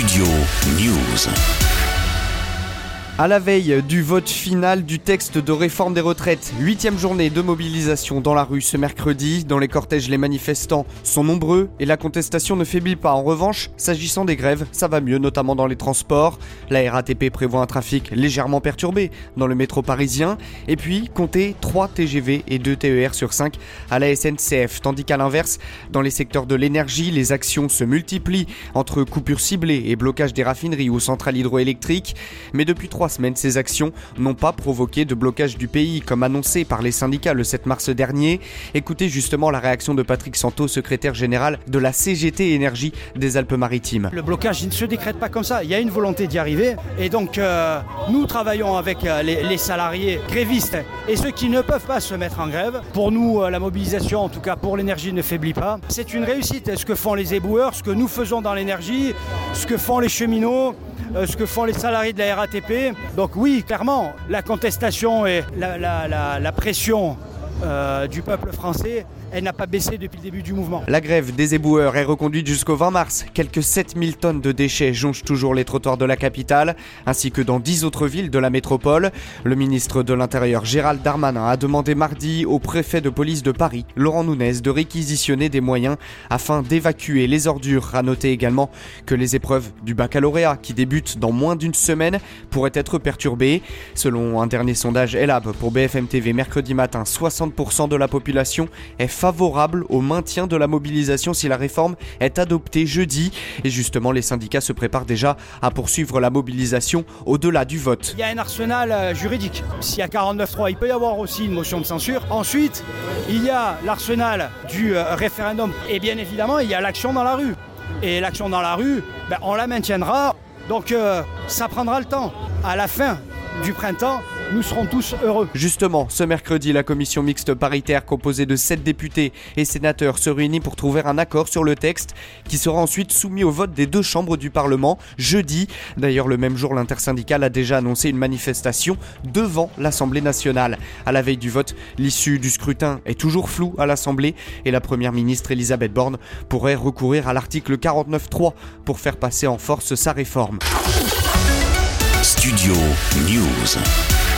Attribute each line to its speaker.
Speaker 1: Studio News.
Speaker 2: À la veille du vote final du texte de réforme des retraites, huitième journée de mobilisation dans la rue ce mercredi. Dans les cortèges, les manifestants sont nombreux et la contestation ne faiblit pas. En revanche, s'agissant des grèves, ça va mieux, notamment dans les transports. La RATP prévoit un trafic légèrement perturbé dans le métro parisien. Et puis, comptez 3 TGV et 2 TER sur 5 à la SNCF. Tandis qu'à l'inverse, dans les secteurs de l'énergie, les actions se multiplient entre coupures ciblées et blocage des raffineries ou centrales hydroélectriques. Mais depuis trois semaines, ces actions n'ont pas provoqué de blocage du pays, comme annoncé par les syndicats le 7 mars dernier. Écoutez justement la réaction de Patrick Santo, secrétaire général de la CGT Énergie des Alpes-Maritimes.
Speaker 3: Le blocage ne se décrète pas comme ça, il y a une volonté d'y arriver. Et donc, euh, nous travaillons avec euh, les, les, salariés grévistes et ceux qui ne peuvent pas se mettre en grève. Pour nous, euh, la mobilisation, en tout cas pour l'énergie, ne faiblit pas. C'est une réussite. Ce que font les éboueurs, ce que nous faisons dans l'énergie, ce que font les cheminots, euh, ce que font les salariés de la RATP. Donc oui, clairement, la contestation et la pression euh, du peuple français elle n'a pas baissé depuis le début du mouvement.
Speaker 2: La grève des éboueurs est reconduite jusqu'au 20 mars. Quelques 7000 tonnes de déchets jonchent toujours les trottoirs de la capitale, ainsi que dans 10 autres villes de la métropole. Le ministre de l'Intérieur Gérald Darmanin a demandé mardi au préfet de police de Paris, Laurent Nunez, de réquisitionner des moyens afin d'évacuer les ordures. À noter également que les épreuves du baccalauréat, qui débutent dans moins d'une semaine, pourraient être perturbées. Selon un dernier sondage Elab pour BFM TV mercredi matin, 60% de la population est favorable au maintien de la mobilisation si la réforme est adoptée jeudi. Et justement, les syndicats se préparent déjà à poursuivre la mobilisation au-delà du vote.
Speaker 3: Il y a un arsenal euh, juridique. S'il y a 49.3, il peut y avoir aussi une motion de censure. Ensuite, il y a l'arsenal du euh, référendum. Et bien évidemment, il y a l'action dans la rue. Et l'action dans la rue, ben, on la maintiendra. Donc euh, ça prendra le temps. À la fin du printemps, nous serons tous heureux.
Speaker 2: Justement, ce mercredi, la commission mixte paritaire composée de 7 députés et sénateurs se réunit pour trouver un accord sur le texte qui sera ensuite soumis au vote des deux chambres du Parlement jeudi. D'ailleurs, le même jour, l'intersyndicale a déjà annoncé une manifestation devant l'Assemblée nationale. À la veille du vote, l'issue du scrutin est toujours floue à l'Assemblée et la première ministre Elisabeth Borne pourrait recourir à l'article 49.3 pour faire passer en force sa réforme.
Speaker 1: Studio News.